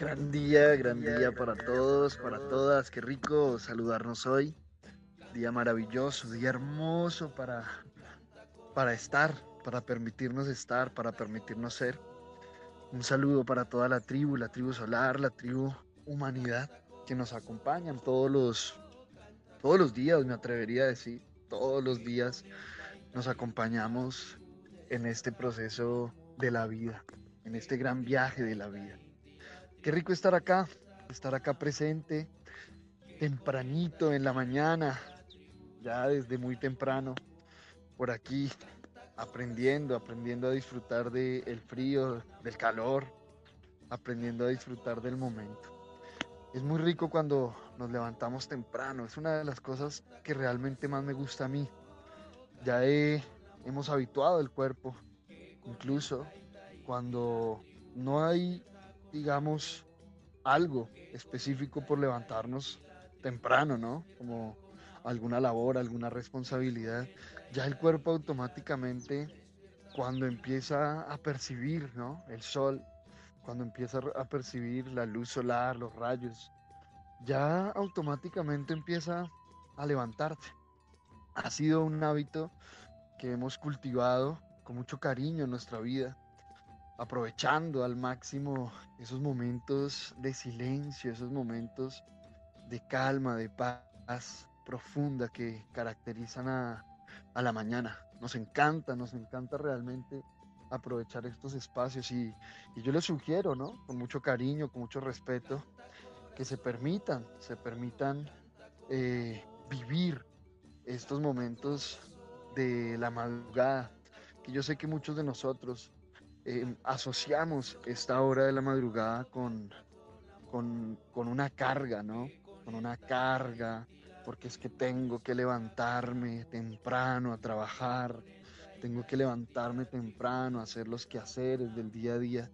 Gran día, gran día para todos, para todas. Qué rico saludarnos hoy. Día maravilloso, día hermoso para, para estar, para permitirnos estar, para permitirnos ser. Un saludo para toda la tribu, la tribu solar, la tribu humanidad que nos acompañan todos los, todos los días, me atrevería a decir, todos los días nos acompañamos en este proceso de la vida, en este gran viaje de la vida. Qué rico estar acá, estar acá presente, tempranito en la mañana, ya desde muy temprano, por aquí, aprendiendo, aprendiendo a disfrutar del frío, del calor, aprendiendo a disfrutar del momento. Es muy rico cuando nos levantamos temprano, es una de las cosas que realmente más me gusta a mí. Ya hemos habituado el cuerpo, incluso cuando no hay digamos, algo específico por levantarnos temprano, ¿no? Como alguna labor, alguna responsabilidad, ya el cuerpo automáticamente, cuando empieza a percibir, ¿no? El sol, cuando empieza a percibir la luz solar, los rayos, ya automáticamente empieza a levantarse. Ha sido un hábito que hemos cultivado con mucho cariño en nuestra vida aprovechando al máximo esos momentos de silencio, esos momentos de calma, de paz profunda que caracterizan a, la mañana. Nos encanta, nos encanta realmente aprovechar estos espacios y, yo les sugiero, ¿no? Con mucho cariño, con mucho respeto, que se permitan, se permitan eh, vivir estos momentos de la madrugada, que yo sé que muchos de nosotros Em, asociamos esta hora de la madrugada con, con, una carga, ¿no? Con una carga, porque es que tengo que levantarme temprano a trabajar, tengo que levantarme temprano a hacer los quehaceres del día a día.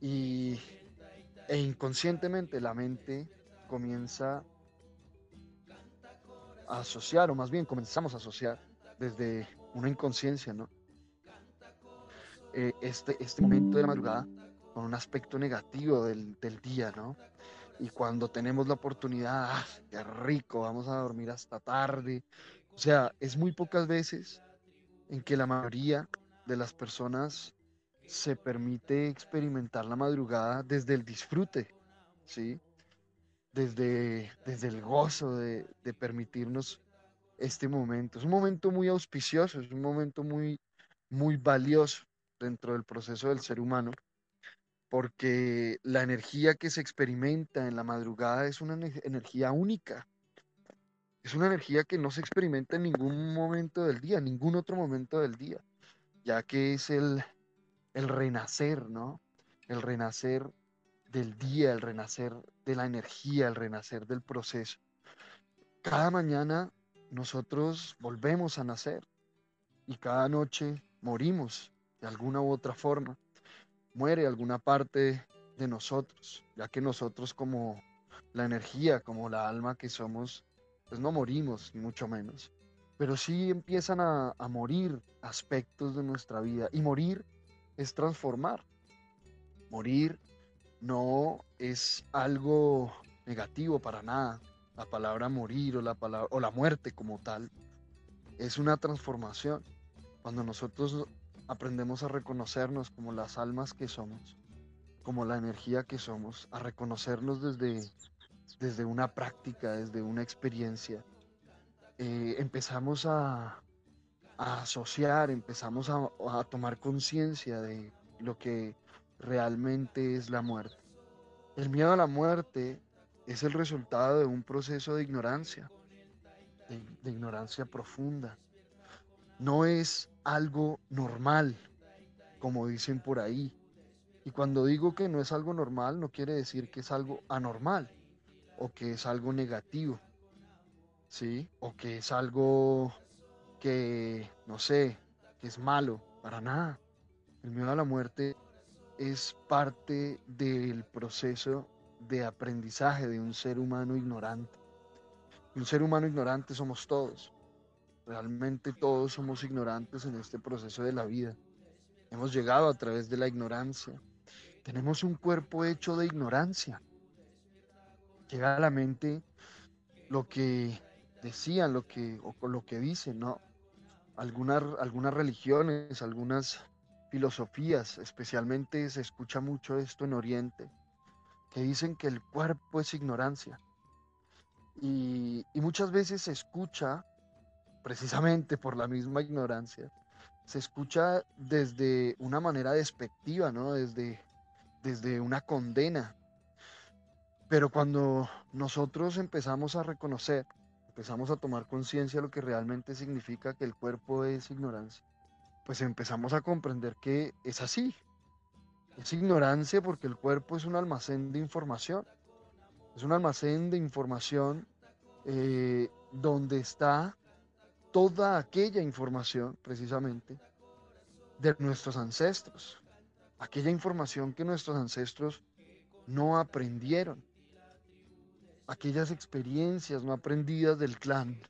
Y, e inconscientemente la mente comienza a asociar, o más bien comenzamos a asociar desde una inconsciencia, ¿no? Eh, este, este momento de la madrugada con un aspecto negativo del, del día, ¿no? Y cuando tenemos la oportunidad, ¡ah, qué rico, vamos a dormir hasta tarde. O sea, es muy pocas veces en que la mayoría de las personas se permite experimentar la madrugada desde el disfrute, ¿sí? Desde, desde el gozo de, de permitirnos este momento. Es un momento muy auspicioso, es un momento muy, muy valioso dentro del proceso del ser humano, porque la energía que se experimenta en la madrugada es una energía única. Es una energía que no se experimenta en ningún momento del día, ningún otro momento del día, ya que es el, el renacer, ¿no? El renacer del día, el renacer de la energía, el renacer del proceso. Cada mañana nosotros volvemos a nacer y cada noche morimos de alguna u otra forma, muere alguna parte de nosotros, ya que nosotros como la energía, como la alma que somos, pues no morimos, ni mucho menos, pero sí empiezan a, a morir aspectos de nuestra vida y morir es transformar. Morir no es algo negativo para nada. La palabra morir o la, palabra, o la muerte como tal es una transformación. Cuando nosotros aprendemos a reconocernos como las almas que somos, como la energía que somos, a reconocernos desde, desde una práctica, desde una experiencia. Eh, empezamos a, asociar, empezamos a, a tomar conciencia de lo que realmente es la muerte. El miedo a la muerte es el resultado de un proceso de ignorancia, de ignorancia profunda. No es algo normal, como dicen por ahí. Y cuando digo que no es algo normal, no quiere decir que es algo anormal o que es algo negativo, ¿sí? O que es algo que, no sé, que es malo, para nada. El miedo a la muerte es parte del proceso de aprendizaje de un ser humano ignorante. un ser humano ignorante somos todos. Realmente todos somos ignorantes en este proceso de la vida. Hemos llegado a través de la ignorancia tenemos un cuerpo hecho de ignorancia. Llega a la mente lo que decían, lo que, o lo que dicen, ¿no? Algunas, algunas religiones, algunas filosofías, especialmente se escucha mucho esto en Oriente, que dicen que el cuerpo es ignorancia. Y, y muchas veces se escucha, precisamente por la misma ignorancia, se escucha desde una manera despectiva, ¿no? Desde, desde una condena. Pero cuando nosotros empezamos a reconocer, empezamos a tomar conciencia de lo que realmente significa que el cuerpo es ignorancia, pues empezamos a comprender que es así. Es ignorancia porque el cuerpo es un almacén de información. Es un almacén de información eh, donde está toda aquella información, precisamente, de nuestros ancestros. Aquella información que nuestros ancestros no aprendieron. Aquellas experiencias no aprendidas del clan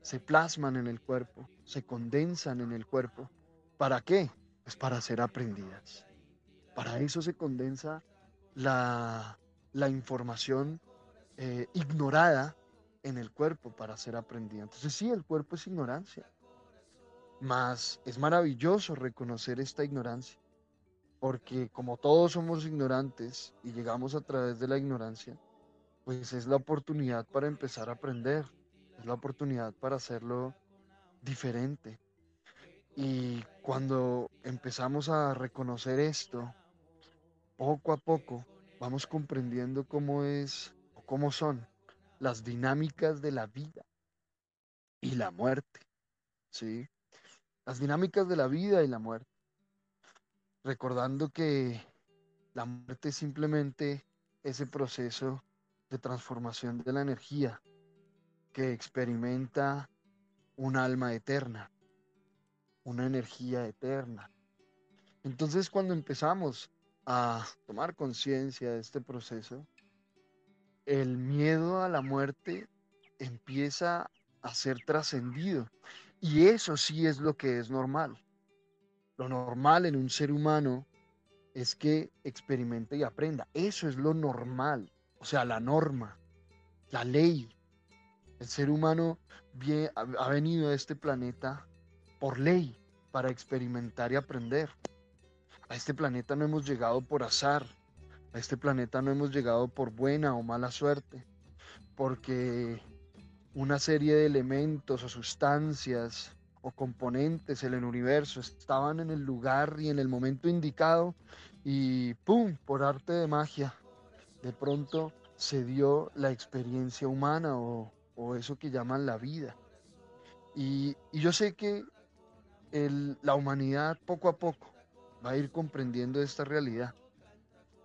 se plasman en el cuerpo, se condensan en el cuerpo. ¿Para qué? Pues para ser aprendidas. Para eso se condensa la, información eh, ignorada en el cuerpo para ser aprendida. Entonces sí, el cuerpo es ignorancia. Mas es maravilloso reconocer esta ignorancia, porque como todos somos ignorantes y llegamos a través de la ignorancia, pues es la oportunidad para empezar a aprender, es la oportunidad para hacerlo diferente. Y cuando empezamos a reconocer esto, poco a poco vamos comprendiendo cómo es o cómo son las dinámicas de la vida y la muerte, ¿sí? Las dinámicas de la vida y la muerte. Recordando que la muerte es simplemente ese proceso de transformación de la energía que experimenta un alma eterna, una energía eterna. Entonces cuando empezamos a tomar conciencia de este proceso, el miedo a la muerte empieza a ser trascendido. Y eso sí es lo que es normal. Lo normal en un ser humano es que experimente y aprenda. Eso es lo normal, o sea, la norma, la ley. El ser humano ha venido a este planeta por ley, para experimentar y aprender. A este planeta no hemos llegado por azar, a este planeta no hemos llegado por buena o mala suerte, porque una serie de elementos o sustancias o componentes en el universo estaban en el lugar y en el momento indicado y ¡pum! por arte de magia, de pronto se dio la experiencia humana o, eso que llaman la vida. Y, yo sé que la humanidad poco a poco va a ir comprendiendo esta realidad.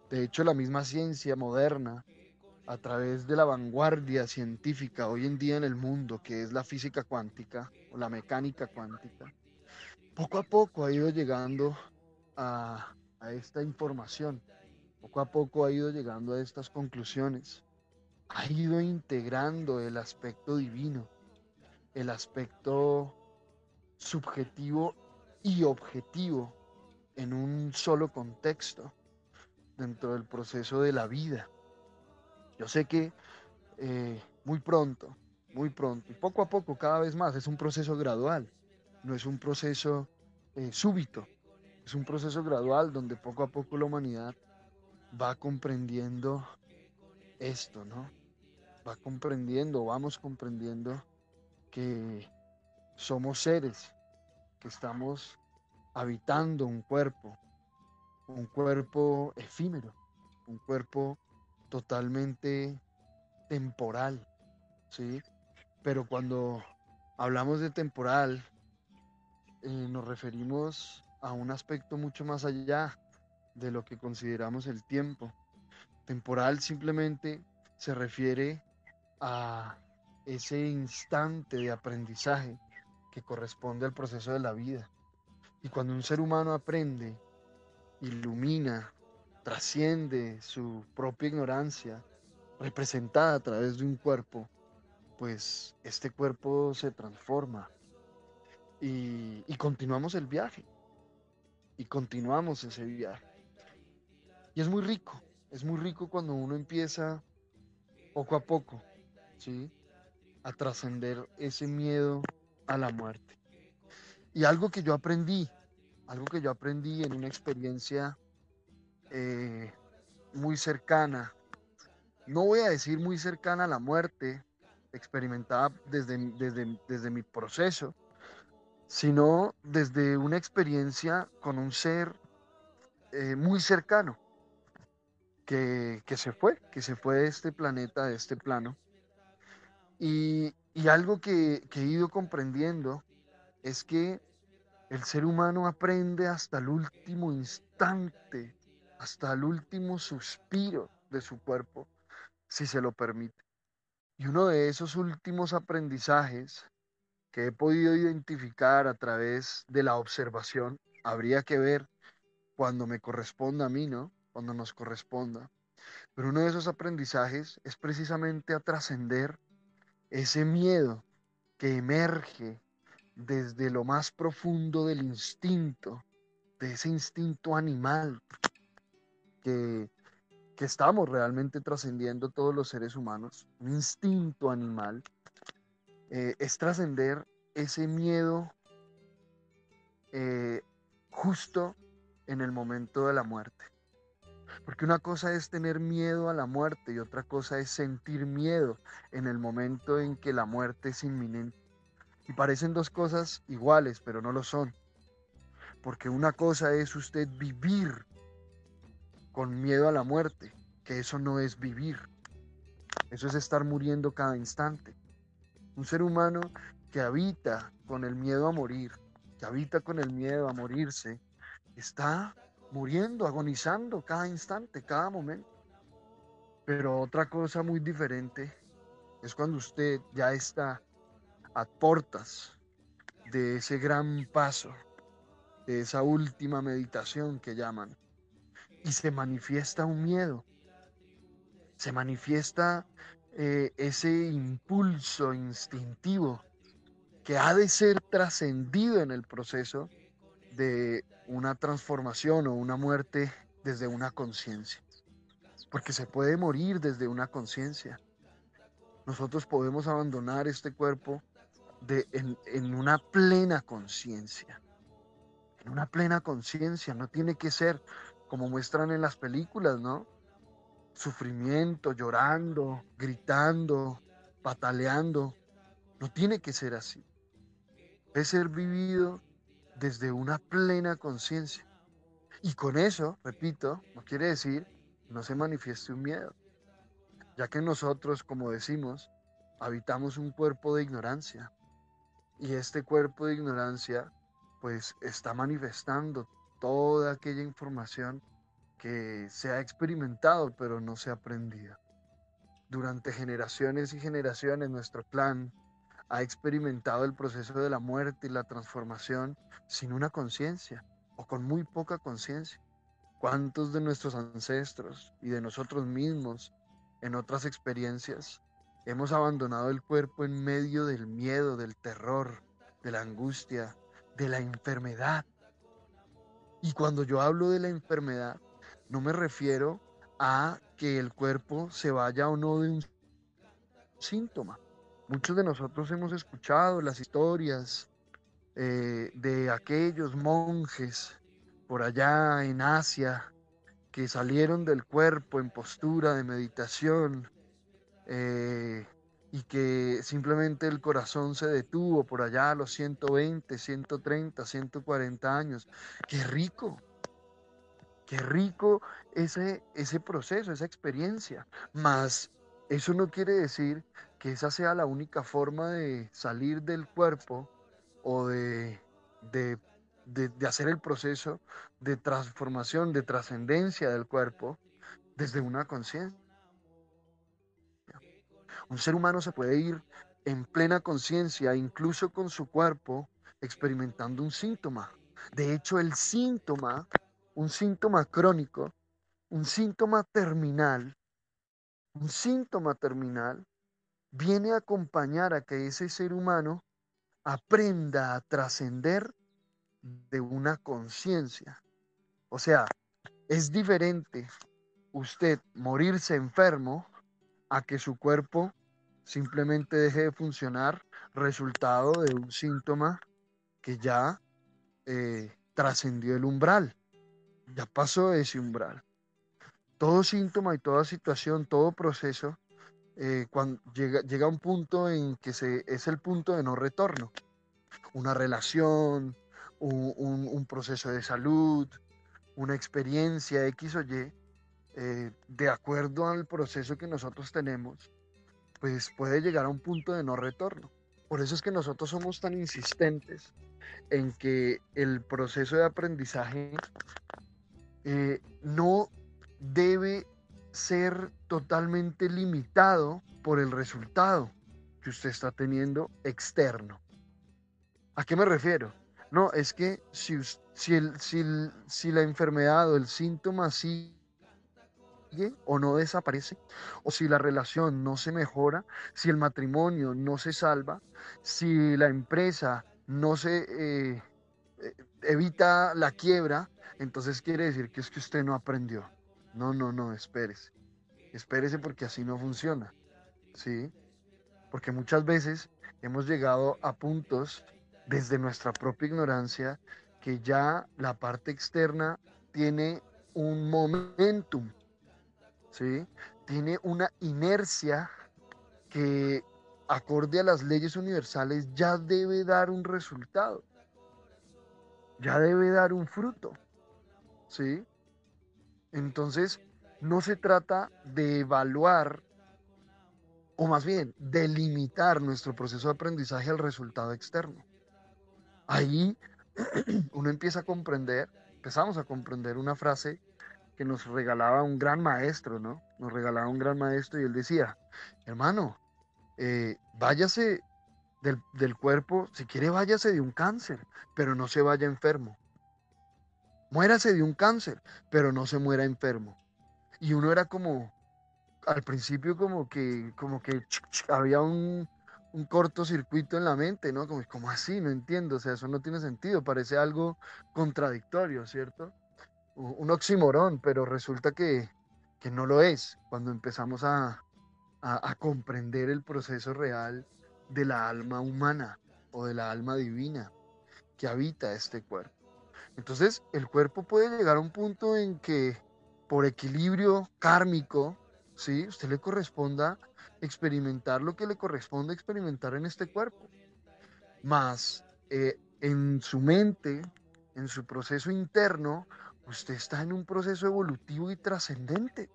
De hecho, la misma ciencia moderna, a través de la vanguardia científica hoy en día en el mundo, que es la física cuántica o la mecánica cuántica, poco a poco ha ido llegando a, esta información, poco a poco ha ido llegando a estas conclusiones, ha ido integrando el aspecto divino, el aspecto subjetivo y objetivo en un solo contexto dentro del proceso de la vida. Yo sé que eh, muy pronto, muy pronto, y poco a poco, cada vez más, es un proceso gradual, no es un proceso eh, súbito, es un proceso gradual donde poco a poco la humanidad va comprendiendo esto, ¿no? Va comprendiendo, vamos comprendiendo que somos seres, que estamos habitando un cuerpo, un cuerpo efímero, un cuerpo totalmente temporal, ¿sí? Pero cuando hablamos de temporal, eh, nos referimos a un aspecto mucho más allá de lo que consideramos el tiempo. Temporal simplemente se refiere a ese instante de aprendizaje que corresponde al proceso de la vida. Y cuando un ser humano aprende ilumina, trasciende su propia ignorancia, representada a través de un cuerpo, pues este cuerpo se transforma y, continuamos el viaje. Y continuamos ese viaje. Y es muy rico, es muy rico cuando uno empieza poco a poco, ¿sí? A trascender ese miedo a la muerte. Y algo que yo aprendí, algo que yo aprendí en una experiencia eh, muy cercana, no voy a decir muy cercana a la muerte, experimentada desde, desde, desde mi proceso, sino desde una experiencia con un ser eh, muy cercano que, se fue, que se fue de este planeta, de este plano. Y, algo que, que he ido comprendiendo es que el ser humano aprende hasta el último instante, hasta el último suspiro de su cuerpo, si se lo permite. Y uno de esos últimos aprendizajes que he podido identificar a través de la observación, habría que ver cuando me corresponda a mí, ¿no? Cuando nos corresponda. Pero uno de esos aprendizajes es precisamente a trascender ese miedo que emerge desde lo más profundo del instinto, de ese instinto animal que, que estamos realmente trascendiendo todos los seres humanos, un instinto animal eh, es trascender ese miedo eh, justo en el momento de la muerte. Porque una cosa es tener miedo a la muerte y otra cosa es sentir miedo en el momento en que la muerte es inminente. Y parecen dos cosas iguales, pero no lo son. Porque una cosa es usted vivir con miedo a la muerte, que eso no es vivir. Eso es estar muriendo cada instante. Un ser humano que habita con el miedo a morir, que habita con el miedo a morirse, está muriendo, agonizando cada instante, cada momento. Pero otra cosa muy diferente es cuando usted ya está a portas de ese gran paso, de esa última meditación que llaman, y se manifiesta un miedo, se manifiesta eh, ese impulso instintivo que ha de ser trascendido en el proceso de una transformación o una muerte desde una conciencia. Porque se puede morir desde una conciencia. Nosotros podemos abandonar este cuerpo en una plena conciencia. En una plena conciencia. No tiene que ser como muestran en las películas, ¿no? sufrimiento, llorando, gritando, pataleando. No tiene que ser así. Es ser vivido desde una plena conciencia. Y con eso, repito, no quiere decir no se manifieste un miedo, ya que nosotros, como decimos, habitamos un cuerpo de ignorancia. Y este cuerpo de ignorancia, pues, está manifestando toda aquella información que se ha experimentado pero no se ha aprendido. Durante generaciones y generaciones nuestro clan ha experimentado el proceso de la muerte y la transformación sin una conciencia o con muy poca conciencia. ¿Cuántos de nuestros ancestros y de nosotros mismos en otras experiencias hemos abandonado el cuerpo en medio del miedo, del terror, de la angustia, de la enfermedad? Y cuando yo hablo de la enfermedad, no me refiero a que el cuerpo se vaya o no de un síntoma. Muchos de nosotros hemos escuchado las historias eh, de aquellos monjes por allá en Asia que salieron del cuerpo en postura de meditación eh, y que simplemente el corazón se detuvo por allá a los 120, 130, 140 años. ¡Qué rico! Qué rico ese, ese proceso, esa experiencia. Mas eso no quiere decir que esa sea la única forma de salir del cuerpo o de, de, de hacer el proceso de transformación, de trascendencia del cuerpo desde una conciencia. Un ser humano se puede ir en plena conciencia, incluso con su cuerpo, experimentando un síntoma. De hecho, el síntoma un síntoma crónico, un síntoma terminal, un síntoma terminal viene a acompañar a que ese ser humano aprenda a trascender de una conciencia. O sea, es diferente usted morirse enfermo a que su cuerpo simplemente deje de funcionar resultado de un síntoma que ya eh, trascendió el umbral, ya pasó ese umbral. Todo síntoma y toda situación, todo proceso, eh, cuando llega, llega a un punto en que se, es el punto de no retorno. Una relación, un, proceso de salud, una experiencia X o Y, eh, de acuerdo al proceso que nosotros tenemos, pues puede llegar a un punto de no retorno. Por eso es que nosotros somos tan insistentes en que el proceso de aprendizaje eh, no debe ser totalmente limitado por el resultado que usted está teniendo externo. ¿A qué me refiero? No, es que si, si, si la enfermedad o el síntoma sigue o no desaparece, o si la relación no se mejora, si el matrimonio no se salva, si la empresa no se eh, eh, evita la quiebra, entonces quiere decir que es que usted no aprendió. No, no, no, espérese. Espérese porque así no funciona. ¿Sí? Porque muchas veces hemos llegado a puntos desde nuestra propia ignorancia que ya la parte externa tiene un momentum, ¿sí? Tiene una inercia que acorde a las leyes universales ya debe dar un resultado, ya debe dar un fruto, ¿sí? Entonces, no se trata de evaluar, o más bien, de limitar nuestro proceso de aprendizaje al resultado externo. Ahí uno empieza a comprender, empezamos a comprender una frase que nos regalaba un gran maestro, ¿no? Nos regalaba un gran maestro y él decía, hermano, eh, váyase del, del, cuerpo, si quiere váyase de un cáncer, pero no se vaya enfermo. Muérase de un cáncer, pero no se muera enfermo. Y uno era como, al principio como que, como que había un, un cortocircuito en la mente, ¿no? Como, como así, no entiendo, o sea, eso no tiene sentido, parece algo contradictorio, ¿cierto? Un oximorón, pero resulta que, que no lo es cuando empezamos a, a, comprender el proceso real de la alma humana o de la alma divina que habita este cuerpo. Entonces, el cuerpo puede llegar a un punto en que por equilibrio kármico, ¿sí? Usted le corresponda experimentar lo que le corresponde experimentar en este cuerpo. Más eh, en su mente, en su proceso interno, usted está en un proceso evolutivo y trascendente.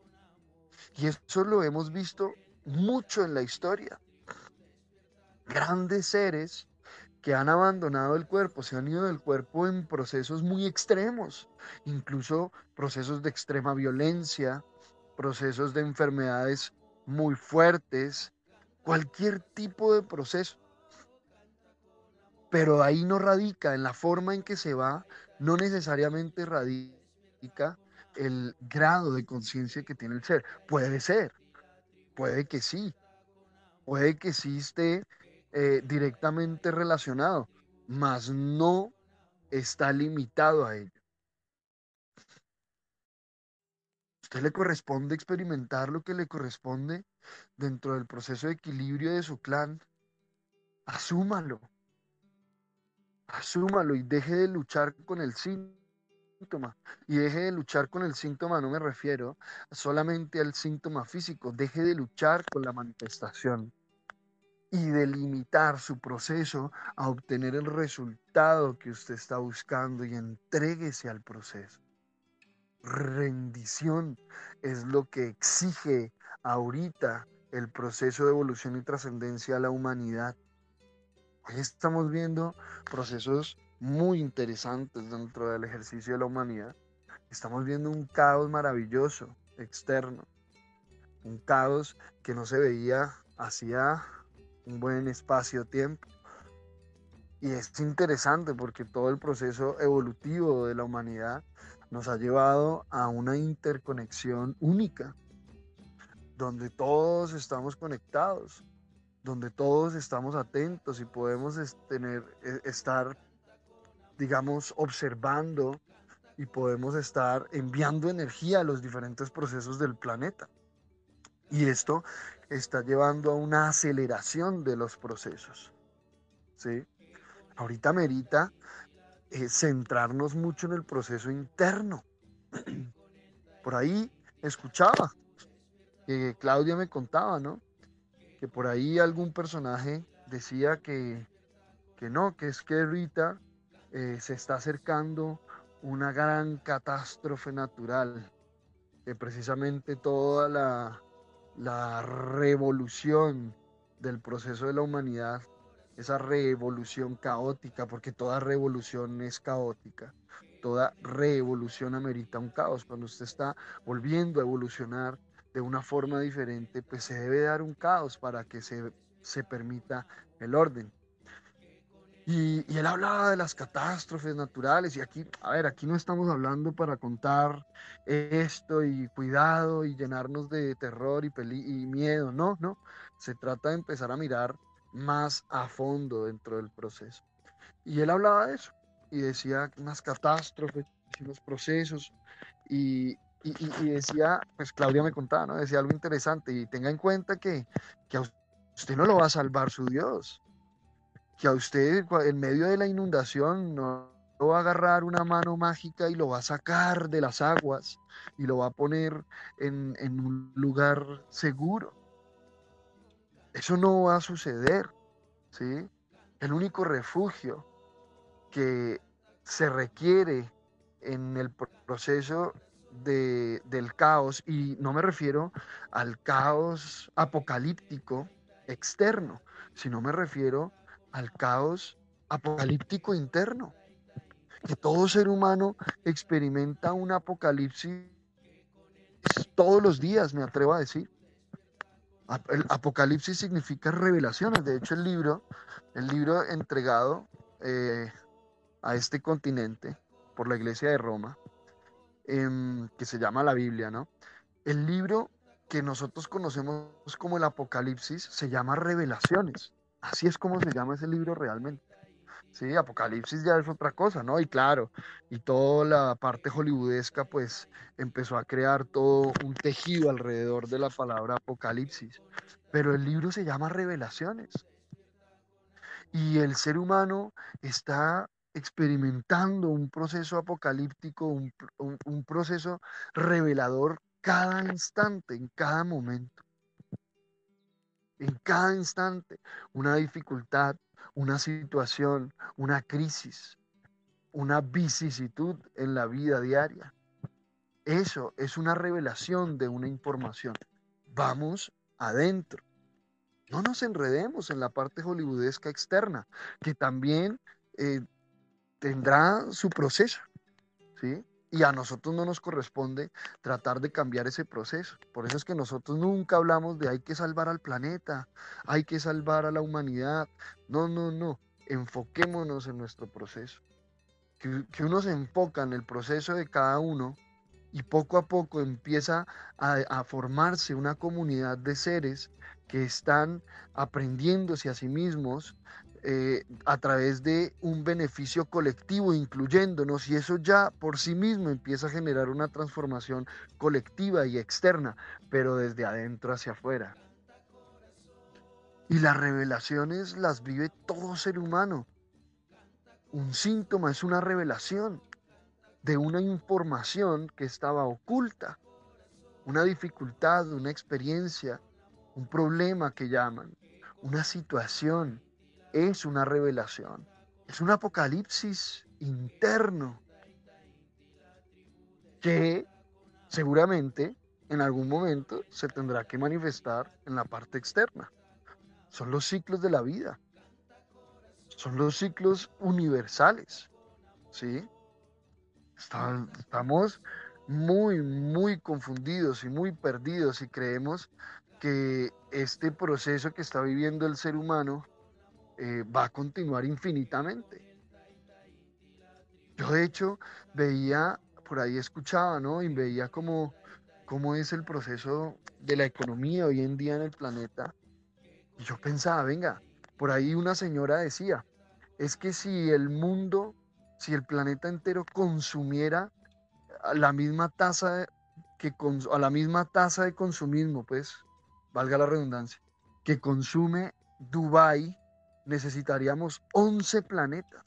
Y eso lo hemos visto mucho en la historia. Grandes seres que han abandonado el cuerpo, se han ido del cuerpo en procesos muy extremos, incluso procesos de extrema violencia, procesos de enfermedades muy fuertes, cualquier tipo de proceso. Pero ahí no radica, en la forma en que se va, no necesariamente radica el grado de conciencia que tiene el ser. Puede ser, Puede que sí, puede que sí esté eh, directamente relacionado, mas no está limitado a ello. usted le corresponde experimentar lo que le corresponde dentro del proceso de equilibrio de su clan. Asúmalo. Asúmalo y deje de luchar con el síntoma y deje de luchar con el síntoma, no me refiero solamente al síntoma físico, deje de luchar con la manifestación y de limitar su proceso a obtener el resultado que usted está buscando y entréguese al proceso. Rendición es lo que exige ahorita el proceso de evolución y trascendencia a la humanidad. Hoy estamos viendo procesos muy interesantes dentro del ejercicio de la humanidad. Estamos viendo un caos maravilloso externo, un caos que no se veía hacía un buen espacio-tiempo. Y es interesante porque todo el proceso evolutivo de la humanidad nos ha llevado a una interconexión única, donde todos estamos conectados, donde todos estamos atentos y podemos tener, e, estar digamos, observando y podemos estar enviando energía a los diferentes procesos del planeta. Y esto está llevando a una aceleración de los procesos. ¿sí? Ahorita merita eh, centrarnos mucho en el proceso interno. Por ahí escuchaba que Claudia me contaba, ¿no? Que por ahí algún personaje decía que, que no, que es que ahorita eh, se está acercando una gran catástrofe natural, que precisamente toda la, la revolución del proceso de la humanidad, esa revolución caótica, porque toda revolución es caótica, toda revolución amerita un caos. Cuando usted está volviendo a evolucionar de una forma diferente, pues se debe dar un caos para que se, se permita el orden. Y, él hablaba de las catástrofes naturales y aquí, a ver, aquí no estamos hablando para contar esto y cuidado y llenarnos de terror y, y miedo, no, no. Se trata de empezar a mirar más a fondo dentro del proceso. Y él hablaba de eso y decía unas catástrofes, unos procesos y, y, decía, pues Claudia me contaba, ¿no? Decía algo interesante y tenga en cuenta que, que a usted no lo va a salvar su Dios que a usted en medio de la inundación no va a agarrar una mano mágica y lo va a sacar de las aguas y lo va a poner en, en un lugar seguro. Eso no va a suceder, ¿sí? El único refugio que se requiere en el proceso de, del caos, y no me refiero al caos apocalíptico externo, sino me refiero al caos apocalíptico interno. Que todo ser humano experimenta un apocalipsis todos los días, me atrevo a decir. El apocalipsis significa revelaciones. De hecho, el libro, el libro entregado eh, a este continente por la Iglesia de Roma, em, que se llama la Biblia, ¿no? El libro que nosotros conocemos como el Apocalipsis se llama Revelaciones. Así es como se llama ese libro realmente. Sí, Apocalipsis ya es otra cosa, ¿no? Y claro, y toda la parte hollywoodesca pues empezó a crear todo un tejido alrededor de la palabra Apocalipsis. Pero el libro se llama Revelaciones. Y el ser humano está experimentando un proceso apocalíptico, un, un proceso revelador cada instante, en cada momento en cada instante una dificultad, una situación, una crisis, una vicisitud en la vida diaria. Eso es una revelación de una información. Vamos adentro. No nos enredemos en la parte hollywoodesca externa, que también eh, tendrá su proceso. ¿sí? Y a nosotros no nos corresponde tratar de cambiar ese proceso. Por eso es que nosotros nunca hablamos de hay que salvar al planeta, hay que salvar a la humanidad. No, no, no. Enfoquémonos en nuestro proceso. Que, uno se enfoca en el proceso de cada uno y poco a poco empieza a, a formarse una comunidad de seres que están aprendiéndose a sí mismos, eh, a través de un beneficio colectivo, incluyéndonos, y eso ya por sí mismo empieza a generar una transformación colectiva y externa, pero desde adentro hacia afuera. Y las revelaciones las vive todo ser humano. Un síntoma es una revelación de una información que estaba oculta, una dificultad, una experiencia, un problema que llaman, una situación es una revelación, es un apocalipsis interno que seguramente en algún momento se tendrá que manifestar en la parte externa. Son los ciclos de la vida. Son los ciclos universales. ¿Sí? Estamos muy, muy confundidos y muy perdidos y creemos que este proceso que está viviendo el ser humano eh, va a continuar infinitamente. Yo de hecho veía, por ahí escuchaba, ¿no? Y veía cómo, cómo es el proceso de la economía hoy en día en el planeta. Y yo pensaba, venga, por ahí una señora decía, es que si el mundo, si el planeta entero consumiera a la misma tasa que a la misma tasa de consumismo, pues, valga la redundancia, que consume Dubai, necesitaríamos 11 planetas.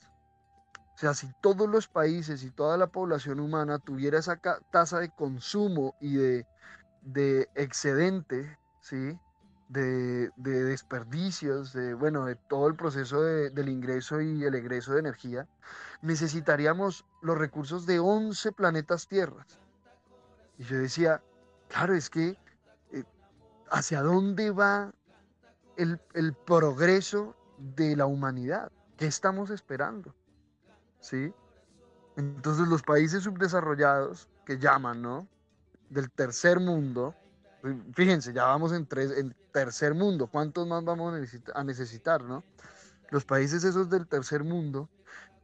O sea, si todos los países y toda la población humana tuviera esa tasa de consumo y de, de excedente, ¿sí? De, de, desperdicios, de, bueno, de todo el proceso del ingreso y el egreso de energía, necesitaríamos los recursos de 11 planetas tierras. Y yo decía, claro, es que eh, ¿hacia dónde va el, el progreso de la humanidad? ¿Qué estamos esperando? ¿Sí? Entonces los países subdesarrollados que llaman, ¿no? Del tercer mundo, fíjense, ya vamos en, tres, en tercer mundo, ¿cuántos más vamos a necesitar, no? Los países esos del tercer mundo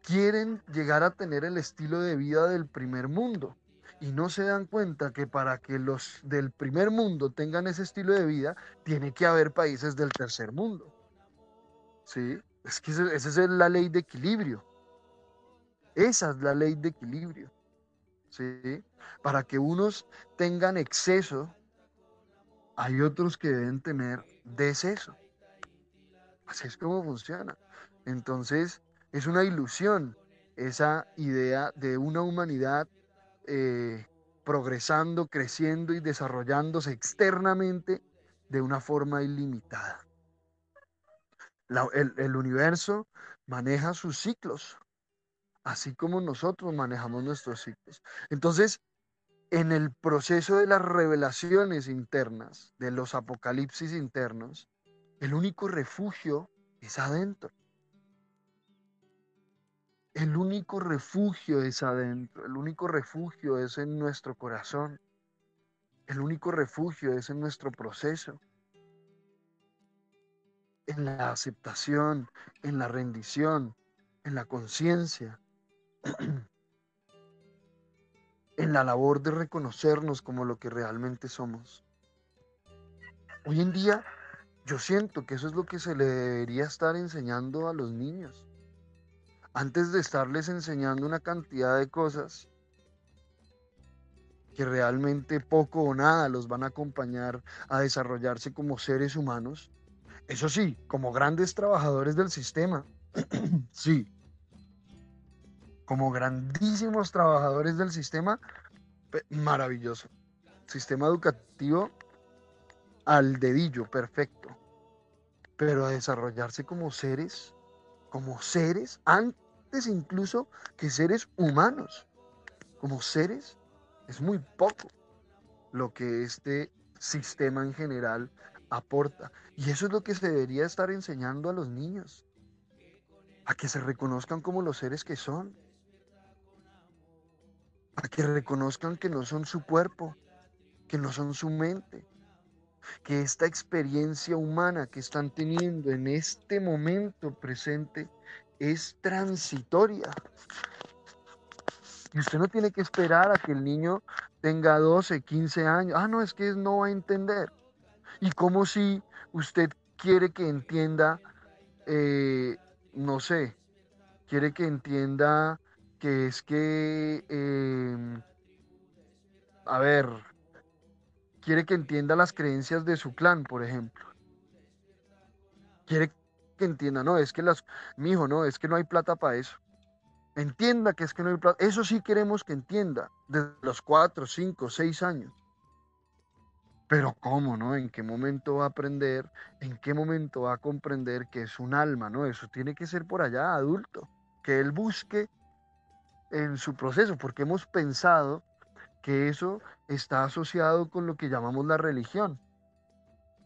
quieren llegar a tener el estilo de vida del primer mundo y no se dan cuenta que para que los del primer mundo tengan ese estilo de vida, tiene que haber países del tercer mundo. ¿Sí? Es que esa es la ley de equilibrio. Esa es la ley de equilibrio. ¿Sí? Para que unos tengan exceso, hay otros que deben tener deceso. Así es como funciona. Entonces, es una ilusión esa idea de una humanidad eh, progresando, creciendo y desarrollándose externamente de una forma ilimitada. El, universo maneja sus ciclos, así como nosotros manejamos nuestros ciclos. Entonces, en el proceso de las revelaciones internas, de los apocalipsis internos, el único refugio es adentro. El único refugio es adentro, el único refugio es en nuestro corazón, el único refugio es en nuestro proceso, en la aceptación, en la rendición, en la conciencia, en la labor de reconocernos como lo que realmente somos. Hoy en día yo siento que eso es lo que se le debería estar enseñando a los niños antes de estarles enseñando una cantidad de cosas que realmente poco o nada los van a acompañar a desarrollarse como seres humanos, eso sí, como grandes trabajadores del sistema, sí, como grandísimos trabajadores del sistema, maravilloso. Sistema educativo al dedillo, perfecto. Pero desarrollarse como seres, como seres, antes incluso que seres humanos. Como seres es muy poco lo que este sistema en general aporta. Y eso es lo que se debería estar enseñando a los niños. A que se reconozcan como los seres que son. A que reconozcan que no son su cuerpo, que no son su mente. Que esta experiencia humana que están teniendo en este momento presente es transitoria. Y usted no tiene que esperar a que el niño tenga 12, 15 años. Ah, no, es que no va a entender. Y como si usted quiere que entienda, eh, no sé, quiere que entienda que es que, em, a ver, quiere que entienda las creencias de su clan, por ejemplo. Quiere que entienda, no, es que las, mi hijo, no, es que no hay plata para eso. Entienda que es que no hay plata. Eso sí queremos que entienda, desde los cuatro, cinco, seis años. Pero ¿cómo, no? ¿En qué momento va a aprender? ¿En qué momento va a comprender que es un alma, no? Eso tiene que ser por allá, adulto. Que él busque en su proceso, porque hemos pensado que eso está asociado con lo que llamamos la religión.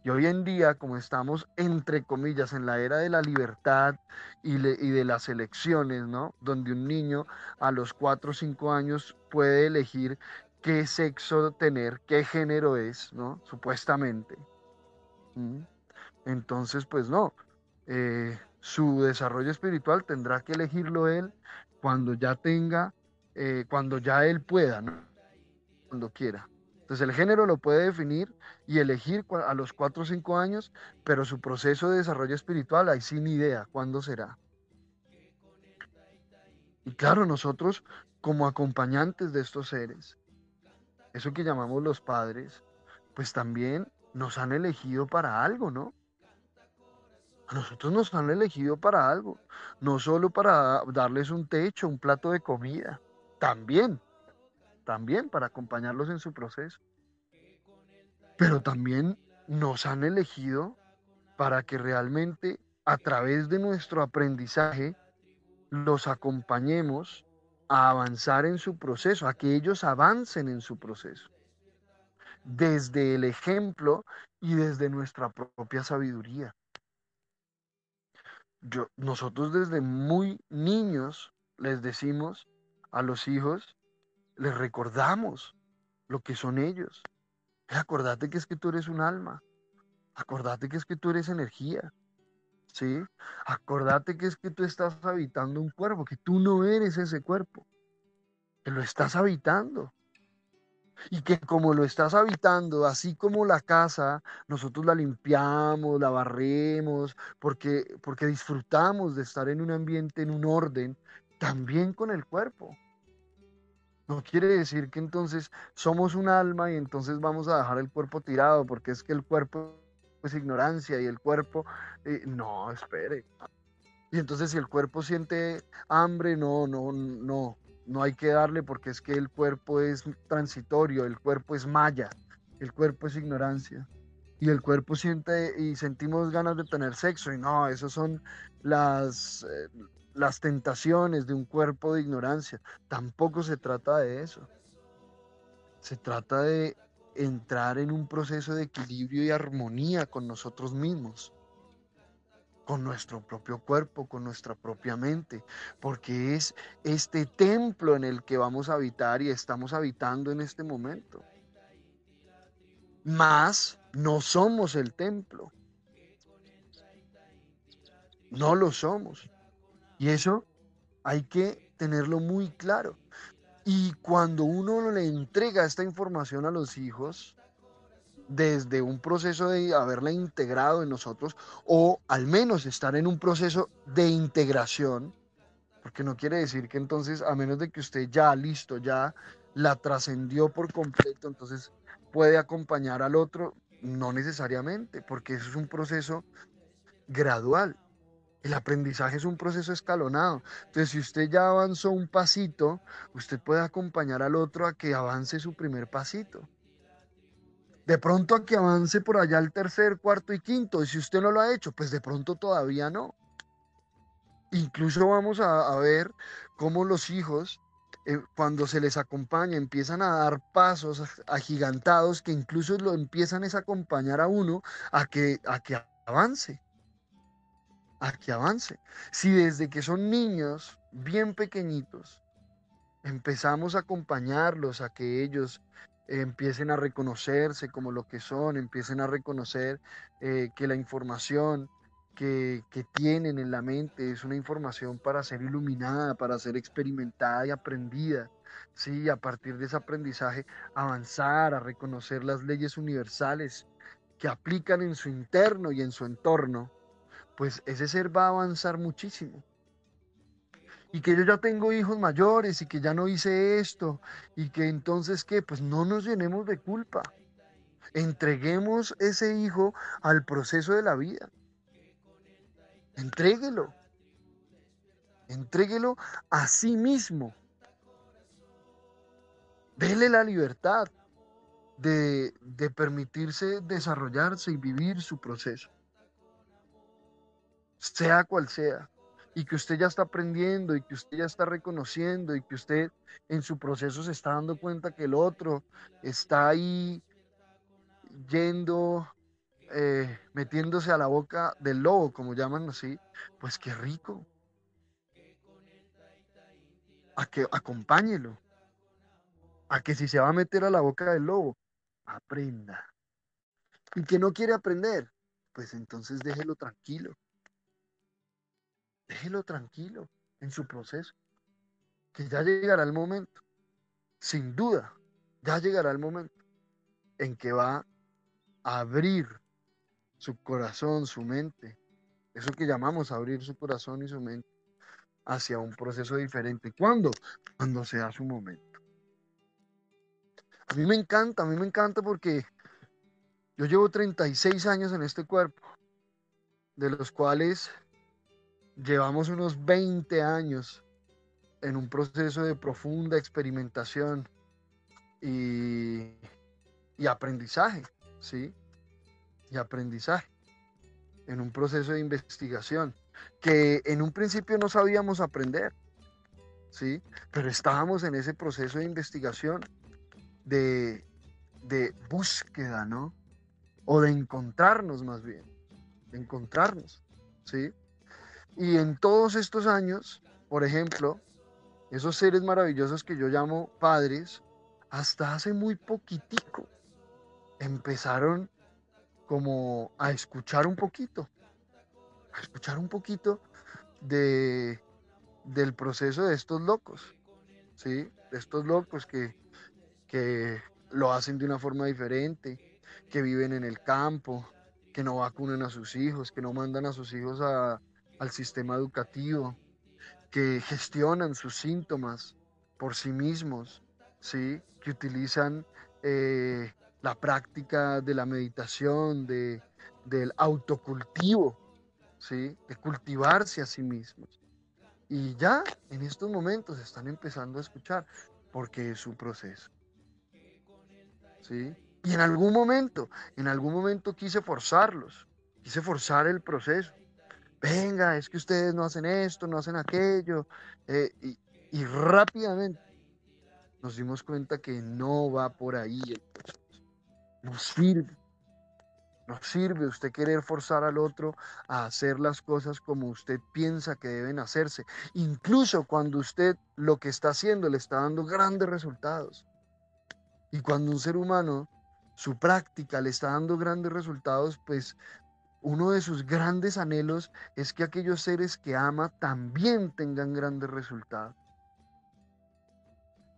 Y hoy en día, como estamos, entre comillas, en la era de la libertad y, de las elecciones, ¿no? Donde un niño a los 4 o 5 años puede elegir qué sexo tener, qué género es, ¿no? Supuestamente. Entonces, pues no. Eh, su desarrollo espiritual tendrá que elegirlo él cuando ya tenga, eh, cuando ya él pueda, ¿no? Cuando quiera. Entonces el género lo puede definir y elegir a los 4 o 5 años, pero su proceso de desarrollo espiritual hay sin idea cuándo será. Y claro, nosotros como acompañantes de estos seres, eso que llamamos los padres, pues también nos han elegido para algo, ¿no? A nosotros nos han elegido para algo, no solo para darles un techo, un plato de comida, también, también para acompañarlos en su proceso. Pero también nos han elegido para que realmente a través de nuestro aprendizaje los acompañemos a avanzar en su proceso, a que ellos avancen en su proceso, desde el ejemplo y desde nuestra propia sabiduría. Yo, nosotros desde muy niños les decimos a los hijos, les recordamos lo que son ellos. Acordate que es que tú eres un alma. Acordate que es que tú eres energía. ¿Sí? Acordate que es que tú estás habitando un cuerpo, que tú no eres ese cuerpo, que lo estás habitando. Y que como lo estás habitando, así como la casa, nosotros la limpiamos, la barremos, porque, porque disfrutamos de estar en un ambiente, en un orden, también con el cuerpo. No quiere decir que entonces somos un alma y entonces vamos a dejar el cuerpo tirado, porque es que el cuerpo es ignorancia y el cuerpo, eh, no, espere. Y entonces si el cuerpo siente hambre, no, no, no, no hay que darle porque es que el cuerpo es transitorio, el cuerpo es maya, el cuerpo es ignorancia. Y el cuerpo siente y sentimos ganas de tener sexo y no, esas son las, eh, las tentaciones de un cuerpo de ignorancia. Tampoco se trata de eso. Se trata de entrar en un proceso de equilibrio y armonía con nosotros mismos, con nuestro propio cuerpo, con nuestra propia mente, porque es este templo en el que vamos a habitar y estamos habitando en este momento. Más no somos el templo. No lo somos. Y eso hay que tenerlo muy claro. Y cuando uno le entrega esta información a los hijos, desde un proceso de haberla integrado en nosotros, o al menos estar en un proceso de integración, porque no quiere decir que entonces, a menos de que usted ya, listo, ya la trascendió por completo, entonces puede acompañar al otro, no necesariamente, porque eso es un proceso gradual. El aprendizaje es un proceso escalonado. Entonces, si usted ya avanzó un pasito, usted puede acompañar al otro a que avance su primer pasito. De pronto a que avance por allá el tercer, cuarto y quinto. Y si usted no lo ha hecho, pues de pronto todavía no. Incluso vamos a, ver cómo los hijos, eh, cuando se les acompaña, empiezan a dar pasos agigantados que incluso lo empiezan a acompañar a uno a que, a que avance a que avance. Si desde que son niños, bien pequeñitos, empezamos a acompañarlos a que ellos empiecen a reconocerse como lo que son, empiecen a reconocer eh, que la información que, que, tienen en la mente es una información para ser iluminada, para ser experimentada y aprendida. Sí, a partir de ese aprendizaje avanzar, a reconocer las leyes universales que aplican en su interno y en su entorno pues ese ser va a avanzar muchísimo. Y que yo ya tengo hijos mayores y que ya no hice esto y que entonces qué, pues no nos llenemos de culpa. Entreguemos ese hijo al proceso de la vida. Entréguelo. Entréguelo a sí mismo. Dele la libertad de, de permitirse desarrollarse y vivir su proceso sea cual sea, y que usted ya está aprendiendo y que usted ya está reconociendo y que usted en su proceso se está dando cuenta que el otro está ahí yendo, eh, metiéndose a la boca del lobo, como llaman así, pues qué rico. A que acompáñelo. A que si se va a meter a la boca del lobo, aprenda. Y que no quiere aprender, pues entonces déjelo tranquilo déjelo tranquilo en su proceso, que ya llegará el momento, sin duda, ya llegará el momento en que va a abrir su corazón, su mente, eso que llamamos abrir su corazón y su mente, hacia un proceso diferente. ¿Cuándo? Cuando sea su momento. A mí me encanta, a mí me encanta porque yo llevo 36 años en este cuerpo, de los cuales llevamos unos 20 años en un proceso de profunda experimentación y, y aprendizaje, ¿sí? Y aprendizaje en un proceso de investigación que en un principio no sabíamos aprender, ¿sí? Pero estábamos en ese proceso de investigación, de, de búsqueda, ¿no? O de encontrarnos más bien, de encontrarnos, ¿sí? Y en todos estos años, por ejemplo, esos seres maravillosos que yo llamo padres, hasta hace muy poquitico empezaron como a escuchar un poquito, a escuchar un poquito de, del proceso de estos locos, ¿sí? De estos locos que, que lo hacen de una forma diferente, que viven en el campo, que no vacunan a sus hijos, que no mandan a sus hijos al sistema educativo, que gestionan sus síntomas por sí mismos, ¿sí? que utilizan eh, la práctica de la meditación, de, del autocultivo, ¿sí? de cultivarse a sí mismos. Y ya en estos momentos están empezando a escuchar porque es su proceso. ¿sí? Y en algún momento, en algún momento quise forzarlos, quise forzar el proceso. Venga, es que ustedes no hacen esto, no hacen aquello. Eh, y, rápidamente nos dimos cuenta que no va por ahí el proceso. No sirve. No sirve usted querer forzar al otro a hacer las cosas como usted piensa que deben hacerse, incluso cuando usted lo que está haciendo le está dando grandes resultados. Y cuando un ser humano, su práctica le está dando grandes resultados, pues uno de sus grandes anhelos es que aquellos seres que ama también tengan grandes resultados.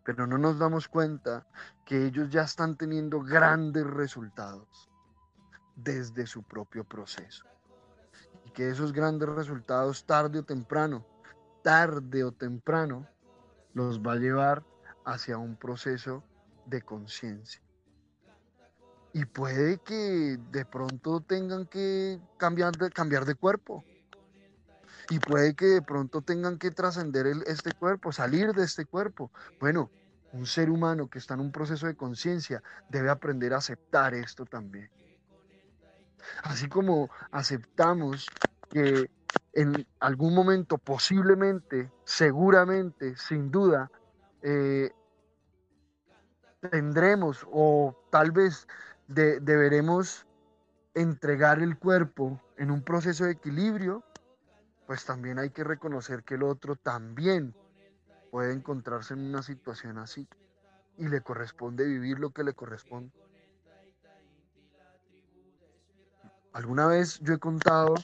Pero no nos damos cuenta que ellos ya están teniendo grandes resultados desde su propio proceso. Y que esos grandes resultados tarde o temprano, tarde o temprano, los va a llevar hacia un proceso de conciencia. Y puede que de pronto tengan que cambiar de, cambiar de cuerpo. Y puede que de pronto tengan que trascender este cuerpo, salir de este cuerpo. Bueno, un ser humano que está en un proceso de conciencia debe aprender a aceptar esto también. Así como aceptamos que en algún momento, posiblemente, seguramente, sin duda, eh, tendremos o tal vez deberemos entregar el cuerpo en un proceso de equilibrio, pues también hay que reconocer que el otro también puede encontrarse en una situación así y le corresponde vivir lo que le corresponde. Alguna vez yo he contado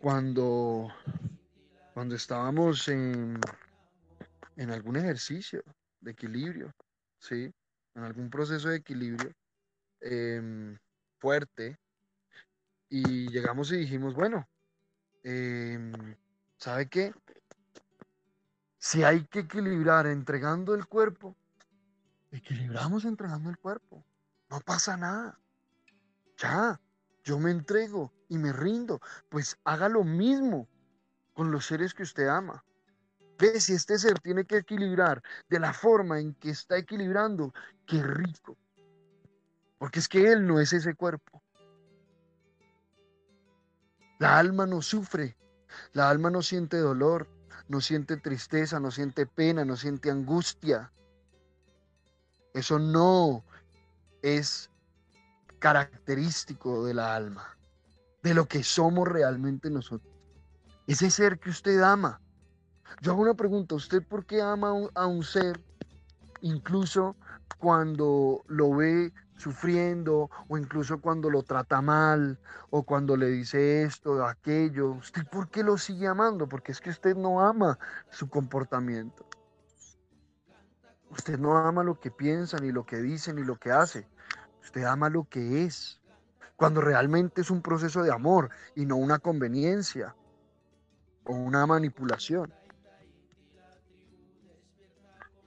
cuando, cuando estábamos en, en algún ejercicio de equilibrio, ¿sí? En algún proceso de equilibrio em, fuerte y llegamos y dijimos, bueno, em, ¿sabe qué? Si hay que equilibrar entregando el cuerpo, equilibramos entregando el cuerpo. No pasa nada. Ya, yo me entrego y me rindo, pues haga lo mismo con los seres que usted ama. Ve si este ser tiene que equilibrar de la forma en que está equilibrando, qué rico. Porque es que él no es ese cuerpo. La alma no sufre, la alma no siente dolor, no siente tristeza, no siente pena, no siente angustia. Eso no es característico de la alma, de lo que somos realmente nosotros. Ese ser que usted ama. Yo hago una pregunta, ¿usted por qué ama a un ser incluso cuando lo ve sufriendo o incluso cuando lo trata mal o cuando le dice esto o aquello? ¿Usted por qué lo sigue amando? Porque es que usted no ama su comportamiento. Usted no ama lo que piensa, ni lo que dice, ni lo que hace. Usted ama lo que es, cuando realmente es un proceso de amor y no una conveniencia o una manipulación.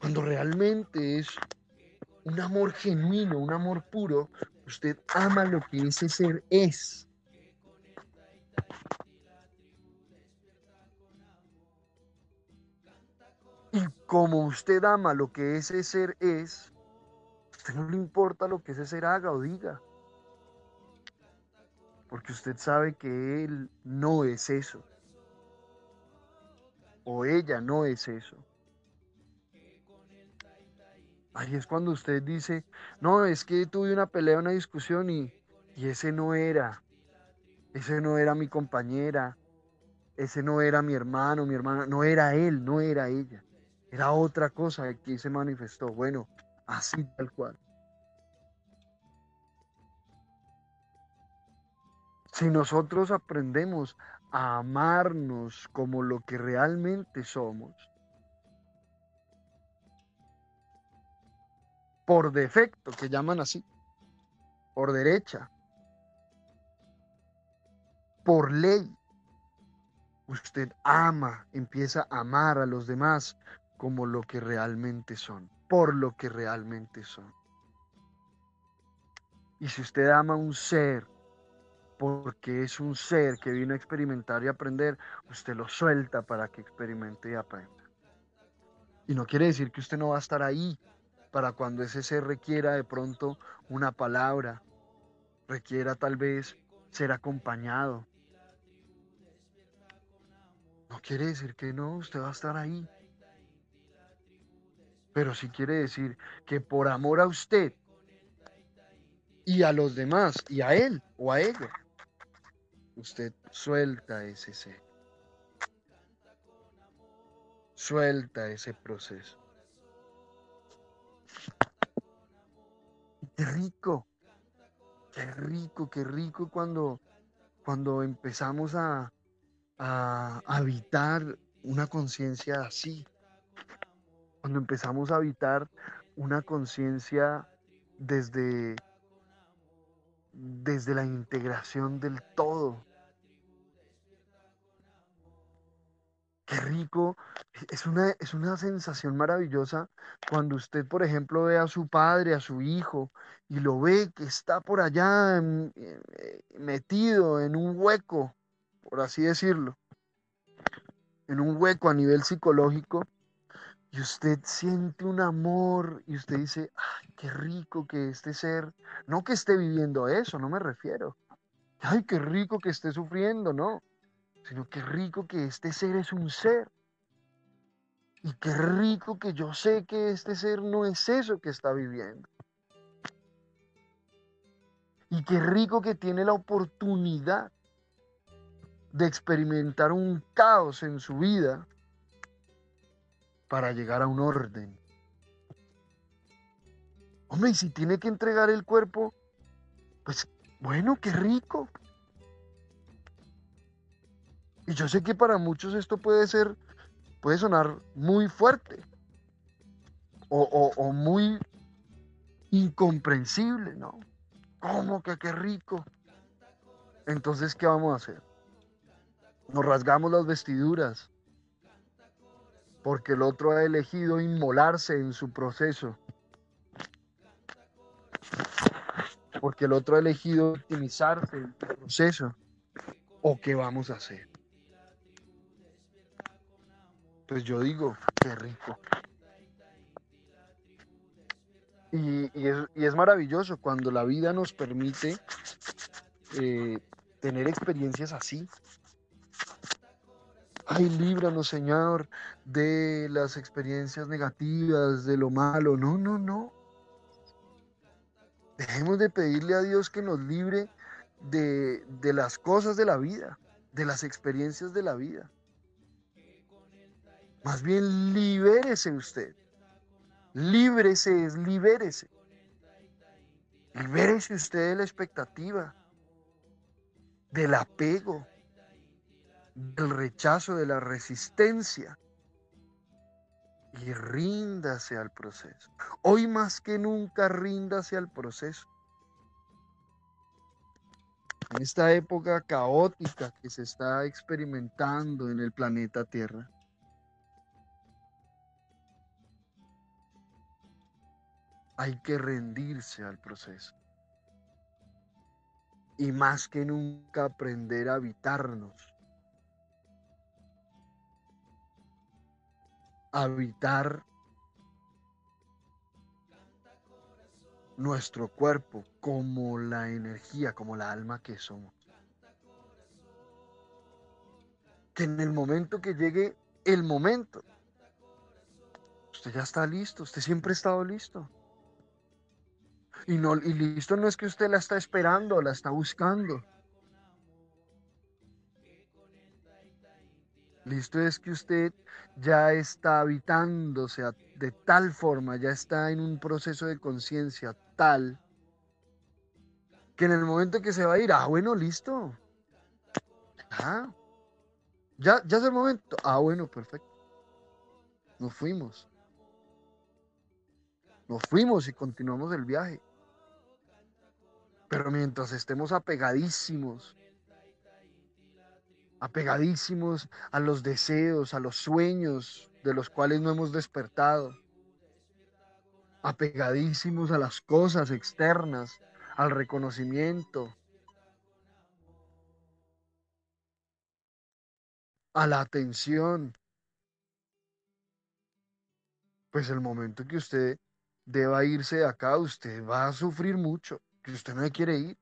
cuando realmente es un amor genuino, un amor puro, usted ama lo que ese ser es. Y como usted ama lo que ese ser es, usted no le importa lo que ese ser haga o diga. Porque usted sabe que él no es eso. O ella no es eso. Ahí es cuando usted dice, no, es que tuve una pelea, una discusión y, y ese no era. Ese no era mi compañera. Ese no era mi hermano, mi hermana. No era él, no era ella. Era otra cosa que se manifestó. Bueno, así tal cual. Si nosotros aprendemos a amarnos como lo que realmente somos, por defecto, que llaman así, por derecha, por ley, usted ama, empieza a amar a los demás como lo que realmente son, por lo que realmente son. Y si usted ama un ser porque es un ser que vino a experimentar y aprender, usted lo suelta para que experimente y aprenda. Y no quiere decir que usted no va a estar ahí para cuando ese ser requiera de pronto una palabra, requiera tal vez ser acompañado. No quiere decir que no, usted va a estar ahí. Pero sí quiere decir que por amor a usted y a los demás y a él o a ella, usted suelta ese ser. Suelta ese proceso. Qué rico, qué rico, qué rico cuando, cuando empezamos a, a habitar una conciencia así cuando empezamos a habitar una conciencia desde, desde la integración del todo. Qué rico, es una, es una sensación maravillosa cuando usted, por ejemplo, ve a su padre, a su hijo, y lo ve que está por allá eh, metido en un hueco, por así decirlo, en un hueco a nivel psicológico, y usted siente un amor y usted dice, ay, qué rico que este ser, no que esté viviendo eso, no me refiero, ay, qué rico que esté sufriendo, no, sino qué rico que este ser es un ser. Y qué rico que yo sé que este ser no es eso que está viviendo. Y qué rico que tiene la oportunidad de experimentar un caos en su vida para llegar a un orden. Hombre, y si tiene que entregar el cuerpo, pues bueno, qué rico. Y yo sé que para muchos esto puede ser, puede sonar muy fuerte o, o muy incomprensible, ¿no? ¿Cómo que qué rico? Entonces, ¿qué vamos a hacer? Nos rasgamos las vestiduras, porque el otro ha elegido inmolarse en su proceso, porque el otro ha elegido optimizarse en su proceso, ¿o qué vamos a hacer? Pues yo digo, qué rico. Y, es, maravilloso cuando la vida nos permite eh, tener experiencias así, Ay, líbranos, Señor, de las experiencias negativas, de lo malo. No, no, no. Dejemos de pedirle a Dios que nos libre de las cosas de la vida, de las experiencias de la vida. Más bien libérese usted. Líbrese es libérese. Libérese usted de la expectativa, del apego, del rechazo, de la resistencia. Y ríndase al proceso. Hoy más que nunca ríndase al proceso. En esta época caótica que se está experimentando en el planeta Tierra. Hay que rendirse al proceso. Y más que nunca aprender a habitarnos. Habitar nuestro cuerpo como la energía, como la alma que somos. Que en el momento que llegue el momento, usted ya está listo, usted siempre ha estado listo. Y, no, y listo no es que usted la está esperando, la está buscando. Listo es que usted ya está habitándose de tal forma, ya está en un proceso de conciencia tal, que en el momento que se va a ir, ah, bueno, listo. Ah, ya, ya es el momento. Ah, bueno, perfecto. Nos fuimos. Nos fuimos y continuamos el viaje. Pero mientras estemos apegadísimos, apegadísimos a los deseos, a los sueños de los cuales no hemos despertado, apegadísimos a las cosas externas, al reconocimiento, a la atención, pues el momento que usted deba irse de acá, usted va a sufrir mucho que usted no quiere ir.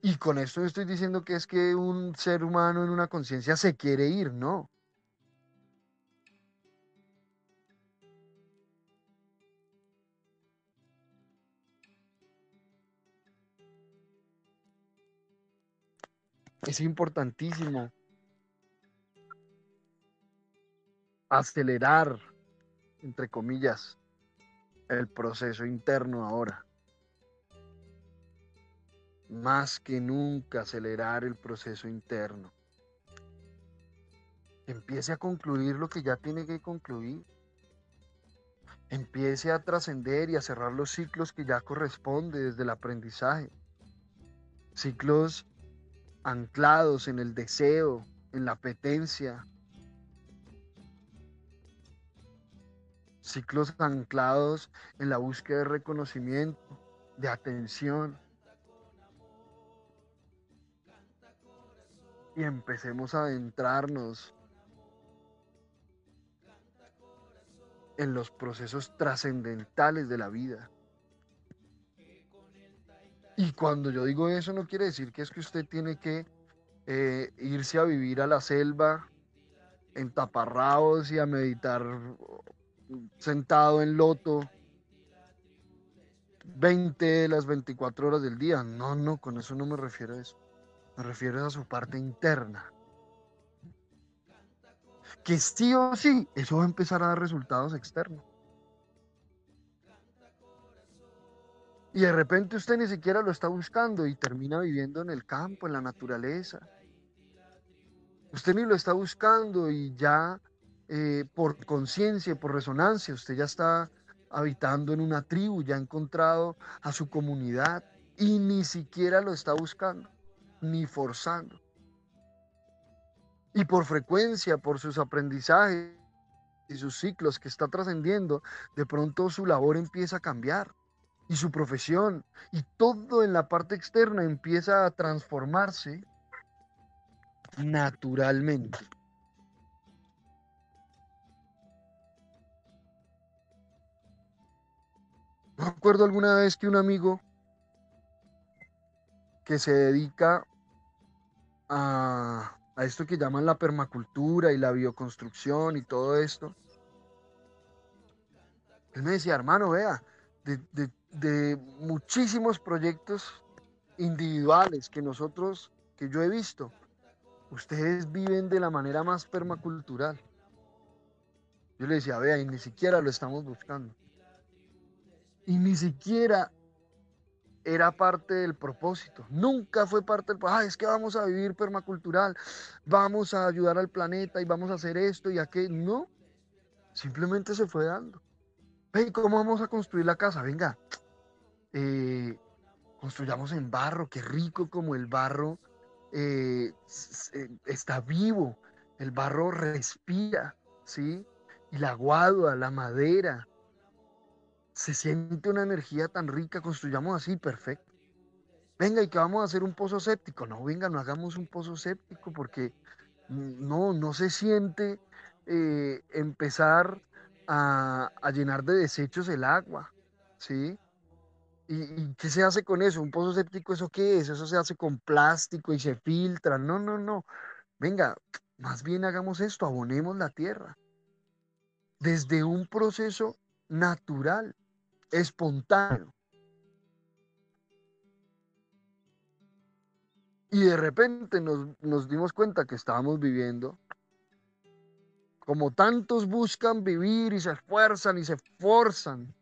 Y con esto estoy diciendo que es que un ser humano en una conciencia se quiere ir, no. Es importantísimo acelerar, entre comillas, el proceso interno ahora. Más que nunca acelerar el proceso interno. Empiece a concluir lo que ya tiene que concluir. Empiece a trascender y a cerrar los ciclos que ya corresponde desde el aprendizaje. Ciclos anclados en el deseo, en la apetencia, ciclos anclados en la búsqueda de reconocimiento, de atención. Y empecemos a adentrarnos en los procesos trascendentales de la vida. Y cuando yo digo eso no quiere decir que es que usted tiene que eh, irse a vivir a la selva en taparrabos y a meditar sentado en loto 20 de las 24 horas del día. No, no, con eso no me refiero a eso. Me refiero a su parte interna. Que sí o sí, eso va a empezar a dar resultados externos. Y de repente usted ni siquiera lo está buscando y termina viviendo en el campo, en la naturaleza. Usted ni lo está buscando y ya eh, por conciencia, por resonancia, usted ya está habitando en una tribu, ya ha encontrado a su comunidad y ni siquiera lo está buscando, ni forzando. Y por frecuencia, por sus aprendizajes y sus ciclos que está trascendiendo, de pronto su labor empieza a cambiar y su profesión y todo en la parte externa empieza a transformarse naturalmente. Me acuerdo alguna vez que un amigo que se dedica a, esto que llaman la permacultura y la bioconstrucción y todo esto, él me decía, hermano, vea, de, de muchísimos proyectos individuales que nosotros, que yo he visto, ustedes viven de la manera más permacultural. Yo le decía, vea, y ni siquiera lo estamos buscando y ni siquiera era parte del propósito. Nunca fue parte del propósito. es que vamos a vivir permacultural, vamos a ayudar al planeta y vamos a hacer esto y aquello. No, simplemente se fue dando. Hey, ¿cómo vamos a construir la casa? Venga, eh, construyamos en barro, qué rico como el barro eh, está vivo, el barro respira, ¿sí? Y la guadua, la madera, se siente una energía tan rica, construyamos así, perfecto. Venga, y que vamos a hacer un pozo séptico. No, venga, no hagamos un pozo séptico porque no, no se siente eh, empezar a, llenar de desechos el agua, ¿sí? ¿Y, qué se hace con eso? ¿Un pozo séptico eso qué es? Eso se hace con plástico y se filtra. No, no, no. Venga, más bien hagamos esto, abonemos la tierra. Desde un proceso natural, espontáneo. Y de repente nos, nos dimos cuenta que estábamos viviendo como tantos buscan vivir y se esfuerzan y se esforzan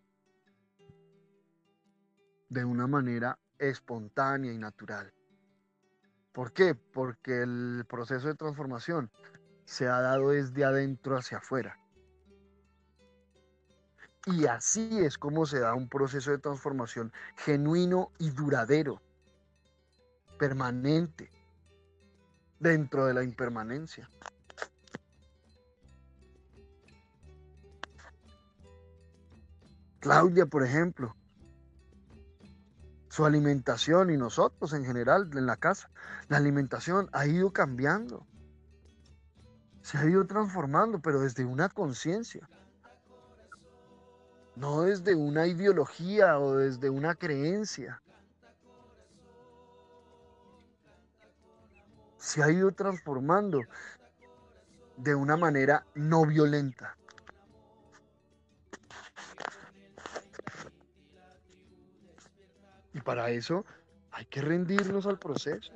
de una manera espontánea y natural. ¿Por qué? Porque el proceso de transformación se ha dado desde adentro hacia afuera. Y así es como se da un proceso de transformación genuino y duradero, permanente, dentro de la impermanencia. Claudia, por ejemplo, su alimentación y nosotros en general en la casa, la alimentación ha ido cambiando, se ha ido transformando, pero desde una conciencia, no desde una ideología o desde una creencia. Se ha ido transformando de una manera no violenta. Y para eso hay que rendirnos al proceso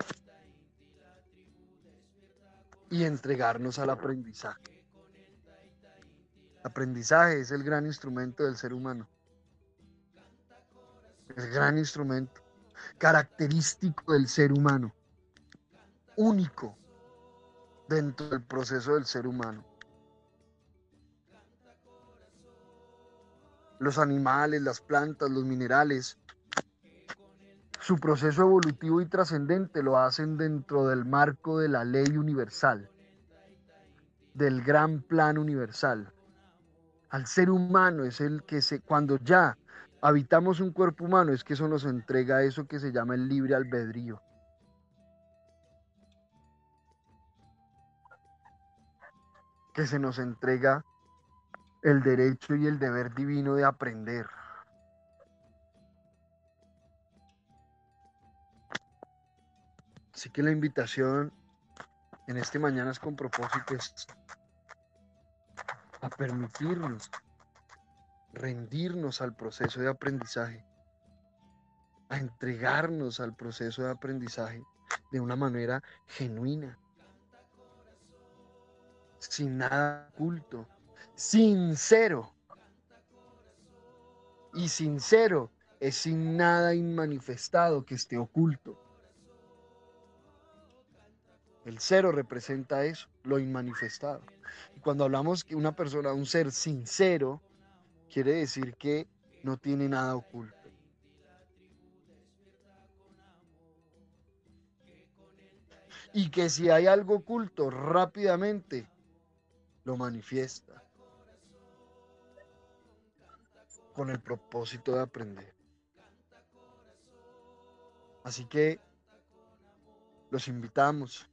y entregarnos al aprendizaje. Aprendizaje es el gran instrumento del ser humano. El gran instrumento característico del ser humano. Único dentro del proceso del ser humano. Los animales, las plantas, los minerales su proceso evolutivo y trascendente lo hacen dentro del marco de la ley universal, del gran plan universal. Al ser humano es el que se, cuando ya habitamos un cuerpo humano, es que eso nos entrega eso que se llama el libre albedrío. Que se nos entrega el derecho y el deber divino de aprender. Así que la invitación en este Mañanas con propósito es a permitirnos rendirnos al proceso de aprendizaje, a entregarnos al proceso de aprendizaje de una manera genuina, sin nada oculto, sincero. Y sincero es sin nada inmanifestado que esté oculto. El cero representa eso, lo inmanifestado. Y cuando hablamos que una persona, un ser sincero, quiere decir que no tiene nada oculto. Y que si hay algo oculto, rápidamente lo manifiesta. Con el propósito de aprender. Así que los invitamos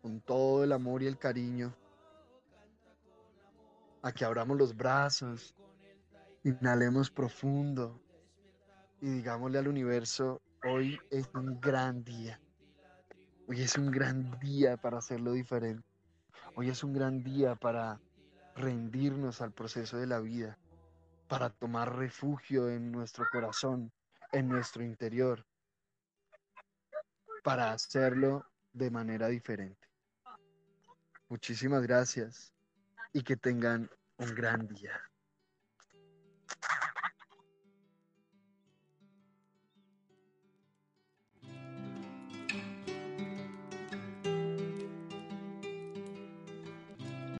con todo el amor y el cariño, a que abramos los brazos, inhalemos profundo y digámosle al universo, hoy es un gran día. Hoy es un gran día para hacerlo diferente. Hoy es un gran día para rendirnos al proceso de la vida, para tomar refugio en nuestro corazón, en nuestro interior, para hacerlo de manera diferente. Muchísimas gracias y que tengan un gran día.